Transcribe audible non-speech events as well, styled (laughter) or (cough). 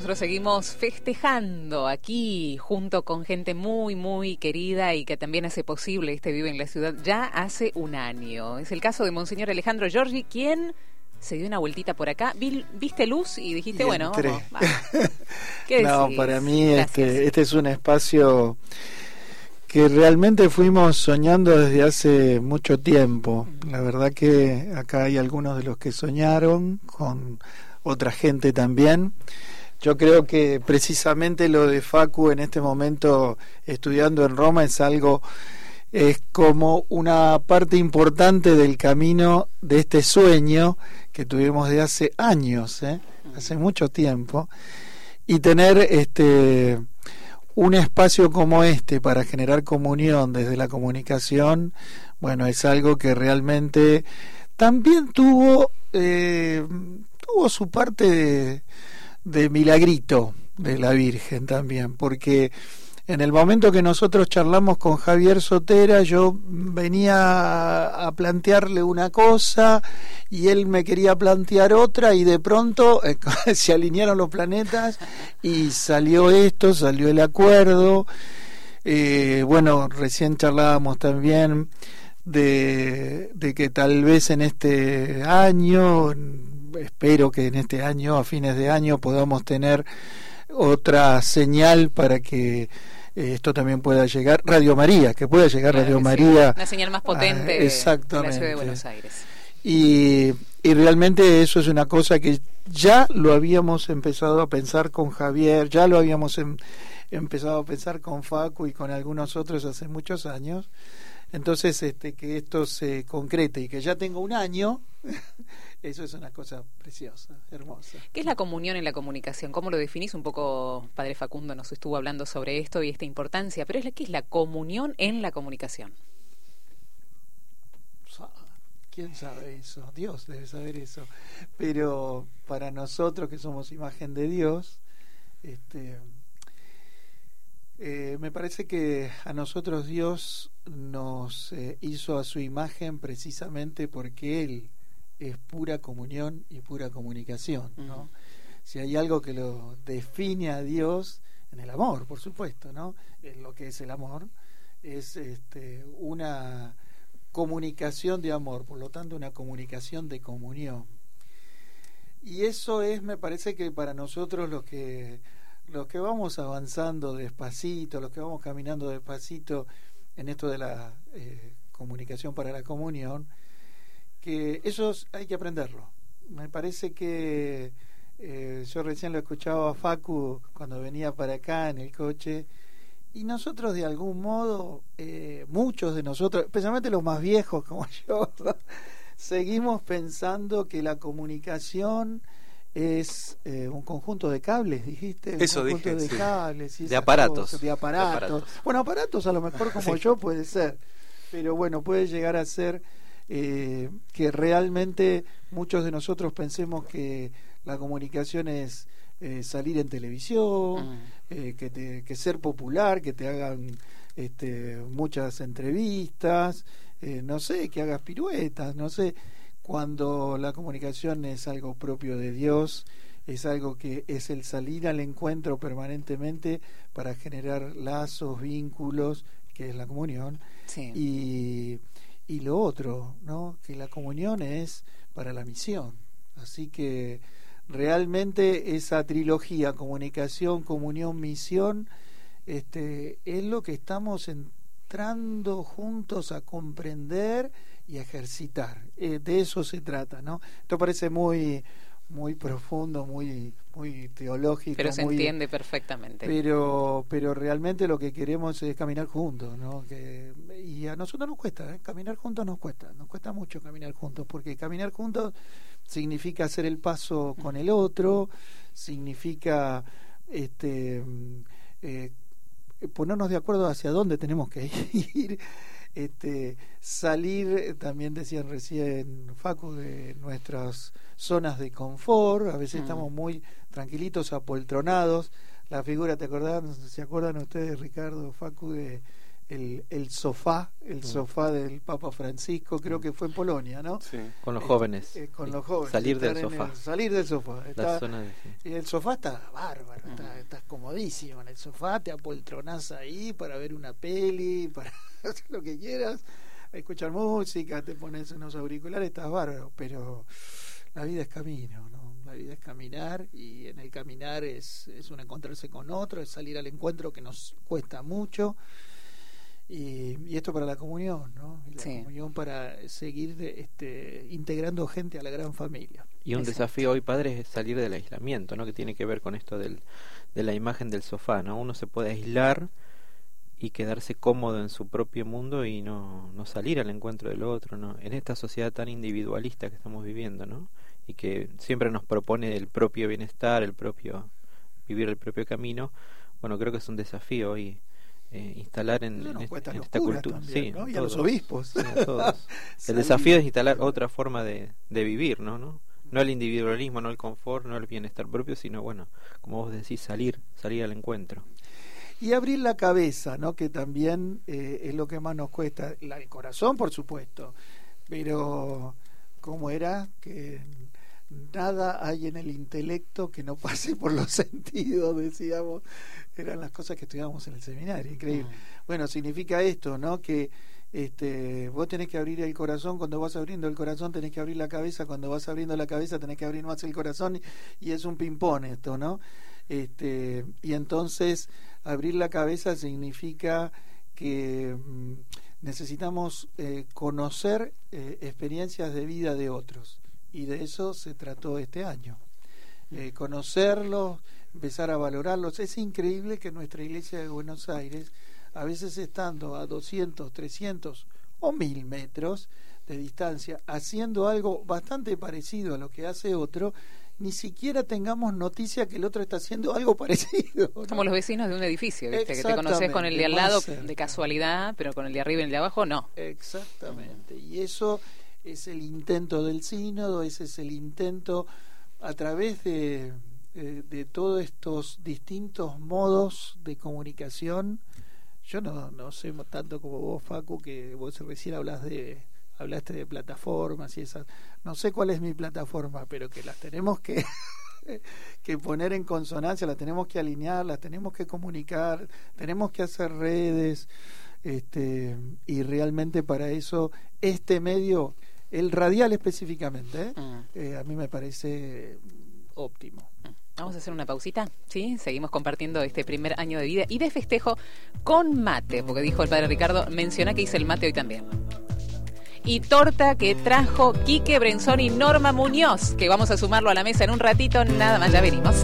Nosotros seguimos festejando aquí junto con gente muy, muy querida y que también hace posible este Vive en la Ciudad ya hace un año. Es el caso de Monseñor Alejandro Giorgi, quien se dio una vueltita por acá. Viste luz y dijiste, bueno, vamos, (laughs) ¿Qué No, para mí este, este es un espacio que realmente fuimos soñando desde hace mucho tiempo. La verdad que acá hay algunos de los que soñaron con otra gente también. Yo creo que precisamente lo de Facu en este momento estudiando en Roma es algo, es como una parte importante del camino de este sueño que tuvimos de hace años, ¿eh? hace mucho tiempo, y tener este un espacio como este para generar comunión desde la comunicación, bueno, es algo que realmente también tuvo, eh, tuvo su parte de de milagrito de la Virgen también, porque en el momento que nosotros charlamos con Javier Sotera, yo venía a plantearle una cosa y él me quería plantear otra y de pronto eh, (laughs) se alinearon los planetas y salió esto, salió el acuerdo. Eh, bueno, recién charlábamos también de, de que tal vez en este año espero que en este año, a fines de año, podamos tener otra señal para que eh, esto también pueda llegar. Radio María, que pueda llegar Radio María. Una señal más potente de la ciudad de Buenos Aires. Y, y realmente eso es una cosa que ya lo habíamos empezado a pensar con Javier, ya lo habíamos em, empezado a pensar con Facu y con algunos otros hace muchos años. Entonces, este, que esto se concrete y que ya tengo un año, (laughs) eso es una cosa preciosa, hermosa. ¿Qué es la comunión en la comunicación? ¿Cómo lo definís? Un poco, Padre Facundo nos estuvo hablando sobre esto y esta importancia, pero ¿qué es la comunión en la comunicación? ¿Quién sabe eso? Dios debe saber eso. Pero para nosotros que somos imagen de Dios, este, eh, me parece que a nosotros Dios nos eh, hizo a su imagen precisamente porque Él es pura comunión y pura comunicación. ¿no? Si hay algo que lo define a Dios, en el amor, por supuesto, ¿no? En lo que es el amor, es este, una comunicación de amor, por lo tanto una comunicación de comunión. Y eso es, me parece que para nosotros los que los que vamos avanzando despacito, los que vamos caminando despacito en esto de la eh, comunicación para la comunión, que eso hay que aprenderlo. Me parece que eh, yo recién lo escuchaba a Facu cuando venía para acá en el coche y nosotros de algún modo, eh, muchos de nosotros, especialmente los más viejos como (laughs) yo, seguimos pensando que la comunicación es eh, un conjunto de cables, dijiste. Eso un conjunto de cables. Y de, aparatos. de, aparatos. Bueno, aparatos a lo mejor como yo puede ser, pero bueno, puede llegar a ser eh, que realmente muchos de nosotros pensemos que la comunicación es eh, salir en televisión, mm. que, que ser popular, que te hagan este, muchas entrevistas, no sé, que hagas piruetas, no sé cuando la comunicación es algo propio de Dios, es algo que es el salir al encuentro permanentemente para generar lazos, vínculos, que es la comunión. Y, y lo otro, ¿no? Que la comunión es para la misión. Así que realmente esa trilogía, comunicación, comunión, misión, este, es lo que estamos entrando juntos a comprender y ejercitar. Eh, de eso se trata, ¿no? Esto parece muy muy profundo, muy muy teológico. Pero se entiende perfectamente. Pero pero realmente lo que queremos es caminar juntos, ¿no? Que, y a nosotros nos cuesta, ¿eh? caminar juntos nos cuesta, nos cuesta mucho caminar juntos, porque caminar juntos significa hacer el paso con el otro, significa este eh, ponernos de acuerdo hacia dónde tenemos que (laughs) ir este, salir, eh, también decían recién Facu, de nuestras zonas de confort, a veces mm. estamos muy tranquilitos, apoltronados. La figura, ¿te acordás? ¿Se acuerdan ustedes, Ricardo, Facu, de el, el sofá, el mm. sofá del Papa Francisco, creo mm. que fue en Polonia, ¿no? Sí, con los jóvenes. Eh, con los jóvenes. Salir del sofá. salir del sofá. Y el sofá está bárbaro, está, estás comodísimo en el sofá, te apoltronás ahí para ver una peli, para (laughs) hacer lo que quieras, escuchar música, te pones unos auriculares, estás bárbaro, pero la vida es camino, ¿no? La vida es caminar y en el caminar es, es un encontrarse con otro, es salir al encuentro que nos cuesta mucho y, esto para la comunión, ¿no? la comunión para seguir este, integrando gente a la gran familia. Y un desafío hoy, padre, es salir del aislamiento, ¿no? Que tiene que ver con esto del, de la imagen del sofá, ¿no? Uno se puede aislar y quedarse cómodo en su propio mundo y no, no salir al encuentro del otro, ¿no? En esta sociedad tan individualista que estamos viviendo, ¿no? Y que siempre nos propone el propio bienestar, el propio vivir el propio camino. Bueno, creo que es un desafío hoy eh, instalar en, esta cultura. sí, y a los obispos. (laughs) el desafío es instalar otra forma de, de vivir, ¿no? ¿no? No el individualismo, no el confort, no el bienestar propio, sino, bueno, como vos decís, salir, salir al encuentro. Y abrir la cabeza, ¿no? Que también eh, es lo que más nos cuesta. La, el corazón, por supuesto, pero ¿cómo era? Que nada hay en el intelecto que no (laughs) pase por los sentidos, decíamos, eran las cosas que estudiábamos en el seminario, increíble. Ah. Bueno, significa esto, ¿no? Que este, vos tenés que abrir el corazón, cuando vas abriendo el corazón tenés que abrir la cabeza, cuando vas abriendo la cabeza tenés que abrir más el corazón y es un ping-pong esto, ¿no? Este, y entonces abrir la cabeza significa que mm, necesitamos eh, conocer eh, experiencias de vida de otros y de eso se trató este año. Eh, conocerlos, empezar a valorarlos. Es increíble que nuestra iglesia de Buenos Aires, a veces estando a 200, 300 o 1000 metros de distancia, haciendo algo bastante parecido a lo que hace otro, ni siquiera tengamos noticia que el otro está haciendo algo (laughs) parecido. Como los vecinos de un edificio, ¿viste? que te conoces con el de al lado de casualidad, pero con el de arriba y el de abajo no. Exactamente. Y eso es el intento del sínodo, ese es el intento a través de, de, todos estos distintos modos de comunicación. Yo no, no sé tanto como vos, Facu, que vos recién hablas de hablaste de plataformas y esas. No sé cuál es mi plataforma, pero que las tenemos que (laughs) que poner en consonancia, las tenemos que alinear, las tenemos que comunicar, tenemos que hacer redes, este, y realmente para eso este medio el radial específicamente, ¿eh? Mm. Eh, a mí me parece óptimo. Vamos a hacer una pausita, ¿sí? Seguimos compartiendo este primer año de vida y de festejo con mate, porque dijo el padre Ricardo, menciona que hice el mate hoy también. Y torta que trajo Quique Brenzón y Norma Muñoz, que vamos a sumarlo a la mesa en un ratito, nada más, ya venimos.